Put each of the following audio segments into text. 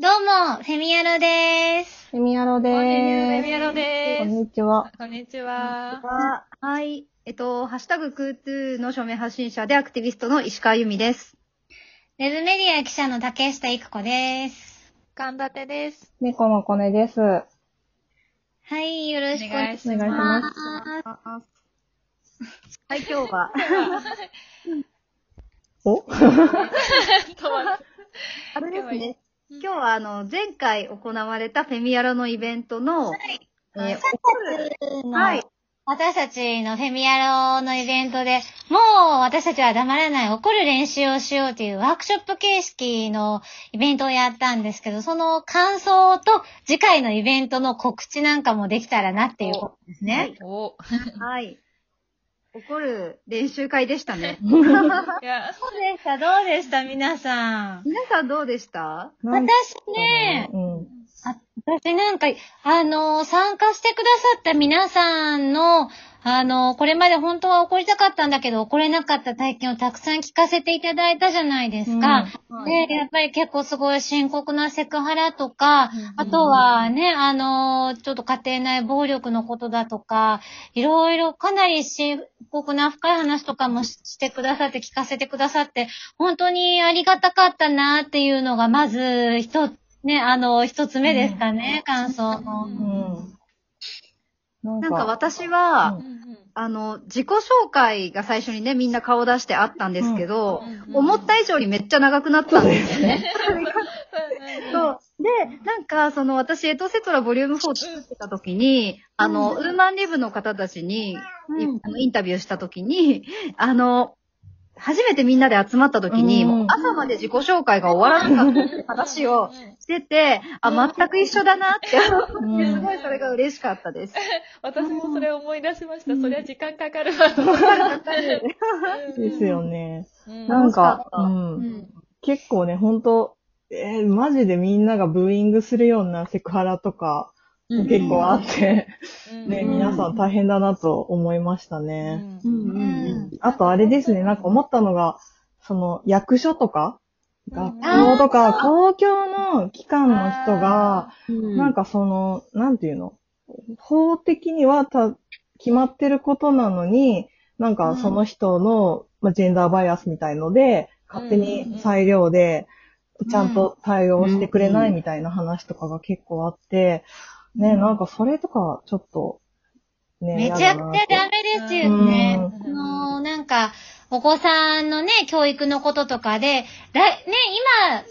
どうも、フェミヤロです。セミアロでこんにちはーす。メミヤロでこんす。にちは。こんにちは。は、はい。えっと、ハッシュタグクートゥーの署名発信者でアクティビストの石川由美です。ウェブメディア記者の竹下育子です。神立てです。猫のコネです。はい、よろしくお願いしお願いしま。ますはい、今日は、お？あれですね。今日はあの、前回行われたフェミアロのイベントの、えーす。はい。私たちのフェミヤロのイベントで、もう私たちは黙らない怒る練習をしようというワークショップ形式のイベントをやったんですけど、その感想と次回のイベントの告知なんかもできたらなっていうことですね。お。はい。怒る練習会でしたね。いや、どうでしたどうでした皆さん？皆さんどうでした？なんか私ね、うん。あ私なんか、あの、参加してくださった皆さんの、あの、これまで本当は怒りたかったんだけど、怒れなかった体験をたくさん聞かせていただいたじゃないですか。はいで、やっぱり結構すごい深刻なセクハラとか、うんあとはね、あの、ちょっと家庭内暴力のことだとか、いろいろかなり深刻な深い話とかもししてくださって、聞かせてくださって、本当にありがたかったなっていうのが、まず、一つ、ね、あの、一つ目ですかね、感想の。うん。なんなんか私は、あの、自己紹介が最初にね、みんな顔出してあったんですけど、思った以上にめっちゃ長くなったんですね。そう。で、なんか、その私、エトセトラボリューム4作ってた時に、あの、ウーマンリブの方たちに、インタビューした時に、あの、初めてみんなで集まった時に、うんもう朝まで自己紹介が終わらなかったっ話をしてて、あ、全く一緒だなって思って、すごいそれが嬉しかったです。私もそれ思い出しました。そりゃ時間かかるわ。ですよね。うん。なんかうん。結構ね、ほんと、えーマジでみんながブーイングするようなセクハラとか、結構あって、うん。ね、うん皆さん大変だなと思いましたね。うん。うん。うんうんあとあれですね、なんか思ったのが、その役所とか、うん。学校とか、公共の機関の人が、うん。なんかその、なんていうの？法的にはた、決まってることなのに、なんかその人の、まあ、ジェンダーバイアスみたいので、勝手に裁量で、ちゃんと対応してくれないみたいな話とかが結構あって、ね、なんかそれとかちょっっと、ね、めちゃくちゃダメですよね。うんあのなんか、お子さんのね、教育のこととかで、だね、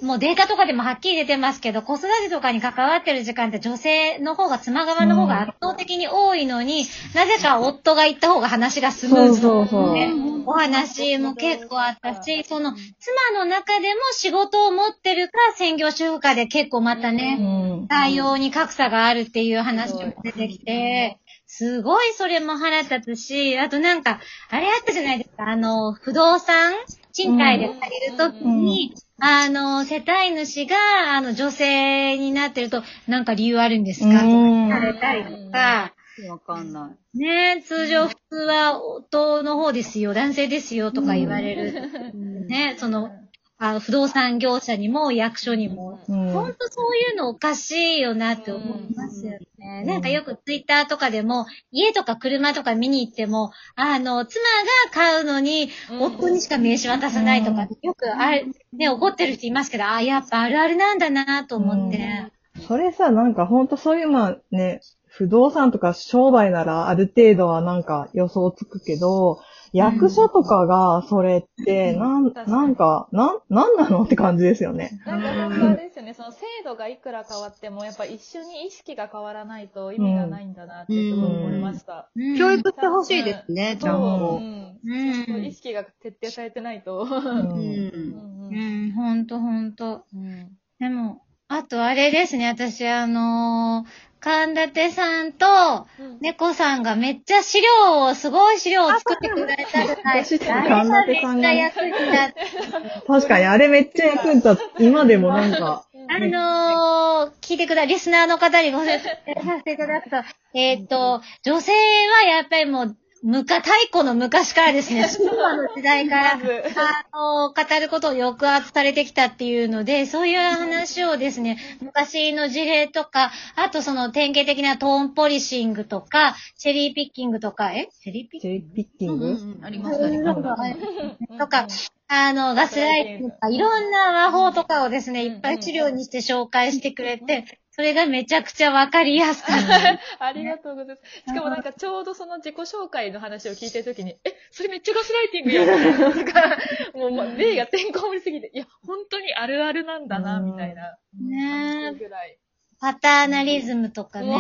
今、もうデータとかでもはっきり出てますけど、子育てとかに関わってる時間って女性の方が、妻側の方が圧倒的に多いのに、なぜか夫が行った方が話がスムーズそうそうそう。ねお話も結構あったし、その、妻の中でも仕事を持ってるか、専業主婦かで結構またね、うん。対応に格差があるっていう話も出てきて、すごいそれも腹立つし、あとなんか、あれあったじゃないですか、あの、不動産？賃貸で借りるときに、あの、世帯主が、あの、女性になってると、なんか理由あるんですか？とかうん聞かれたりとか、わかんない。ね通常普通は夫の方ですよ、男性ですよ。とか言われる。ね、その、あ不動産業者にも役所にも。うんほんとそういうのおかしいよなって思いますよね。なんかよくツイッターとかでも、家とか車とか見に行っても、あの、妻が買うのに、夫にしか名刺渡さないとか、よくあれ、ね、怒ってる人いますけど、あ、やっぱあるあるなんだなと思って。それさ、なんかほんとそういう、まあね、不動産とか商売ならある程度はなんか予想つくけど、役所とかがそれって、なん、なんか、なん、なんなのって感じですよね。なんか本当あれですよね、その制度がいくら変わっても、やっぱ一緒に意識が変わらないと意味がないんだなってすごい思いました。うん教育してほしいですね、ちゃんそう、うと。意識が徹底されてないと。ううんうんう。ん、ほんとほんと。うんでも、あとあれですね、私あのー神立さんと、猫さんがめっちゃ資料を、すごい資料を作ってくれたじゃないですか。神立さんががめっちゃ役に立って。確かにあれめっちゃ役に立つ。今でもなんか、あのー、聞いてくだ、リスナーの方にご説明させていただくと、えっ、と、女性はやっぱりもう、むか、太古の昔からですね、昭和の時代から、あの、語ることを抑圧されてきたっていうので、そういう話をですね、昔の事例とか、あとその典型的なトーンポリシングとか、チェリーピッキングとか、え？チェリーピッキング？チェリーピッキング、うんうんありました、ありました。とか、あの、ガスライティングとか、いろんな魔法とかをですね、いっぱい資料にして紹介してくれて、それがめちゃくちゃわかりやすかった。ありがとうございます。しかもなんかちょうどその自己紹介の話を聞いてるときに、え、それめっちゃガスライティングやん。なんか、もうま、例がてんこ盛りすぎて、いや、本当にあるあるなんだな、みたいな。ねえぐらい。パターナリズムとかね。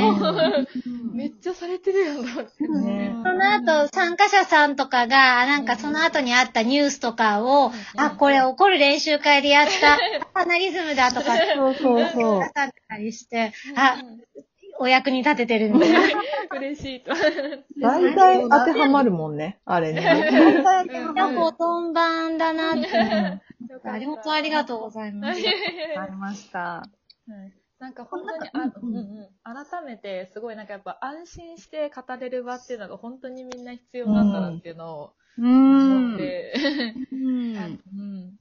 めっちゃされてるやん、と思って。ねその後、参加者さんとかが、なんかその後にあったニュースとかを、あ、これ怒る練習会でやった、パターナリズムだとか、そうそうそう。たりして、あ、お役に立ててるみたいな。嬉しいと。大体当てはまるもんね、あれね。大体がほとん番だなって。あり本当ありがとうございます。ありました。はいなんか本当に、あうんうん、改めてすごいなんかやっぱ安心して語れる場っていうのが本当にみんな必要なんだなっていうのをう思っん。て、うん。うん。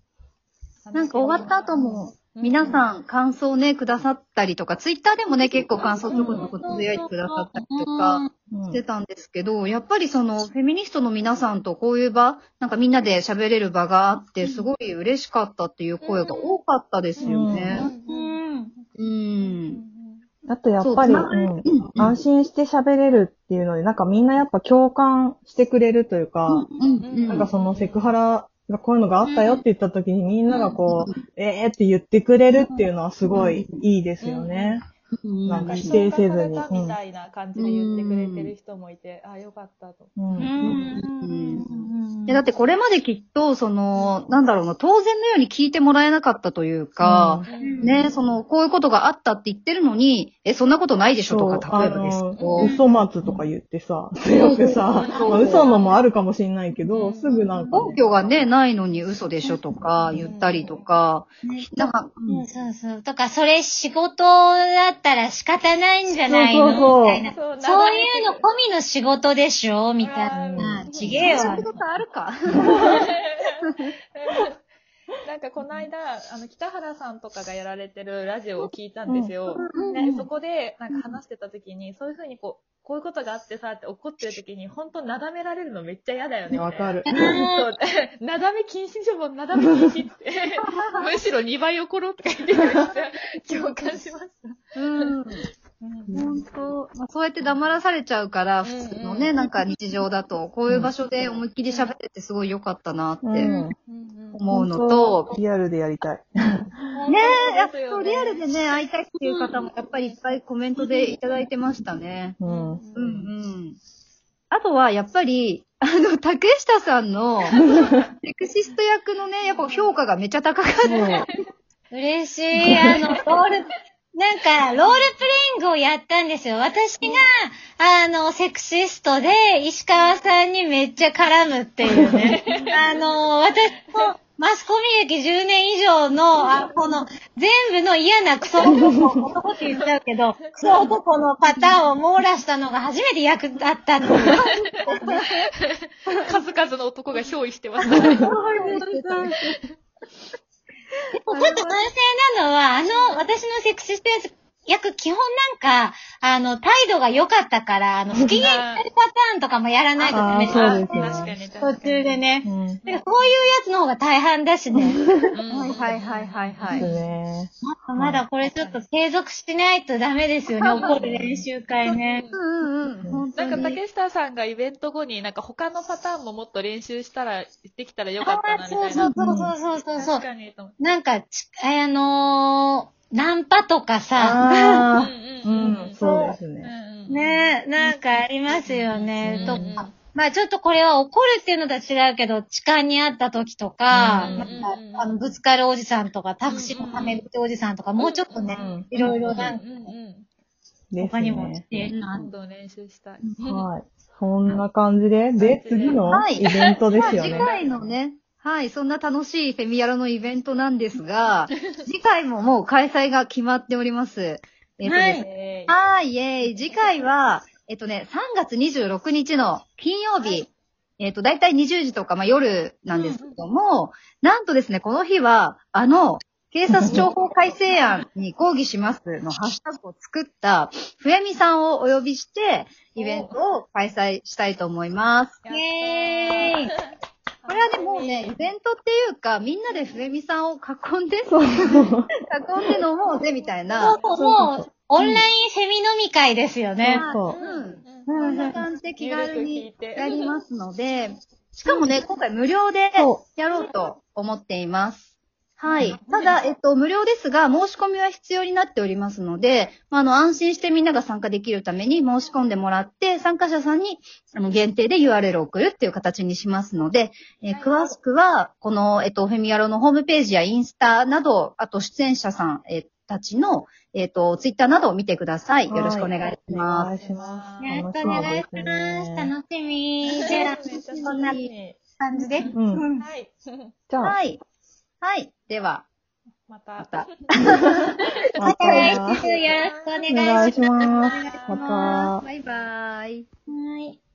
なんか終わった後も、皆さん感想ね、くださったりとか、ツイッターでもね、結構感想ちょこちょこつぶやいてくださったりとかうん。してたんですけど、やっぱりその、フェミニストの皆さんとこういう場、なんかみんなで喋れる場があって、すごい嬉しかったっていう声が多かったですよね。うん。うん。あとやっぱり、そううんうん安心して喋れるっていうので、なんかみんなやっぱ共感してくれるというか、うんなんかそのセクハラがこういうのがあったよって言った時にみんながこう、えーって言ってくれるっていうのはすごいいいですよね。うん。なんか否否定せずにみたいな感じで言ってくれてる人もいて、あ、よかったと。うん。うん。いやだってこれまできっと、その、なんだろうな、当然のように聞いてもらえなかったというか、ね、その、こういうことがあったって言ってるのに、え、そんなことないでしょとか、例えばです。嘘松とか言ってさ、強くさ、まあ嘘のもあるかもしれないけど、すぐなんかね、根拠がね、ないのに嘘でしょとか言ったりとか、なんか、うん。そうそう。とか、それ仕事だったら仕方ないんじゃないの？そうそうそうみたいな。そういうの込みの仕事でしょ？みたいな。うんちげえわそういう。ことあるか？なんかこの間、あの、北原さんとかがやられてるラジオを聞いたんですよ。でそこで、なんか話してた時に、そういうふうにこう、こういうことがあってさって怒ってる時に、本当なだめられるのめっちゃ嫌だよね。わかる。そう。なだめ禁止でしょ、もうなだめ禁止って。むしろ2倍怒ろうとか言ってめっちゃ共感しました。うん。本当、まあ、そうやって黙らされちゃうから、普通のね、なんか日常だと、こういう場所で思いっきり喋っててすごい良かったなってうん。思うのと、リアルでやりたい。ねえ、やっぱリアルでね、会いたいっていう方もやっぱりいっぱいコメントでいただいてましたね。うん。うんうん。あとは、やっぱり、あの、竹下さんの、セクシスト役のね、やっぱ評価がめちゃ高かった。嬉しい。あの、ロール、なんか、ロールプレイングをやったんですよ。私が、あの、セクシストで、石川さんにめっちゃ絡むっていうね。あの、私も、マスコミ歴10年以上の、あこの、全部の嫌なクソ男、男って言っちゃうけど、クソ男のパターンを網羅したのが初めて役立ったの。数々の男が憑依してます。ちょっと反省なのは、あの、私のセクシスト役、基本なんか、あの、態度が良かったから、あの、不機嫌になるパターンとかもやらないとダメあーそうですね確かに、途に。中でね。うん。だからそういうやつの方が大半だしね。うんはいはいはいはいはい。ね。まだこれちょっと継続しないとダメですよね、怒る練習会ね。うんうん。本当に。なんか竹下さんがイベント後になんか他のパターンももっと練習したら、できたらよかったなみたいな。そうそうそうそうそうそう確。かに。なんかち、あのー、ナンパとかさ、ああ、ううんん、そうですうんね。うんねなんかありますよね、とうんか。まあちょっとこれは怒るっていうのとは違うけど、痴漢にあった時とか、うんなんかあのぶつかるおじさんとか、タクシーのためるおじさんとか、もうちょっとね、うんいろいろなんか他にもしね。てるなどんどん練習したい。はい。そんな感じで、で、次のはいイベントですよね。ま あ次回のね、はい、そんな楽しいフェミヤロのイベントなんですが、次回ももう開催が決まっております。えっとですねえはい、イェーイ。次回は、えっとね、3月26日の金曜日、えっと、だいたい20時とか、まあ、夜なんですけども、なんとですね、この日は、あの、警察庁法改正案に抗議しますのハッシュタグを作った、ふやみさんをお呼びして、イベントを開催したいと思います。イェーイこれはね、もうね、イベントっていうか、みんなでふえみさんを囲んで、そう。囲んで飲もうぜ、みたいな。もう、もう、オンラインセミ飲み会ですよね。そううん。そうんんな感じで気軽にやりますので、しかもね、今回無料でそやろうと思っています。はい。ただ、えっと、無料ですが、申し込みは必要になっておりますので、まあ、あの、安心してみんなが参加できるために申し込んでもらって、参加者さんに、あの、限定で URL を送るっていう形にしますので、えー詳しくは、この、えっと、フェミヤロのホームページやインスタなど、あと出演者さん、えーたちの、えっと、ツイッターなどを見てください。よろしくお願いしおます。願いします。よろしくお願いします。楽しみ。じゃあ、めっちゃこんな感じで。うん。はい。じゃあ、はい。はい。では、また。また。また来週よろしくお願いします。また。バイバイ。はい。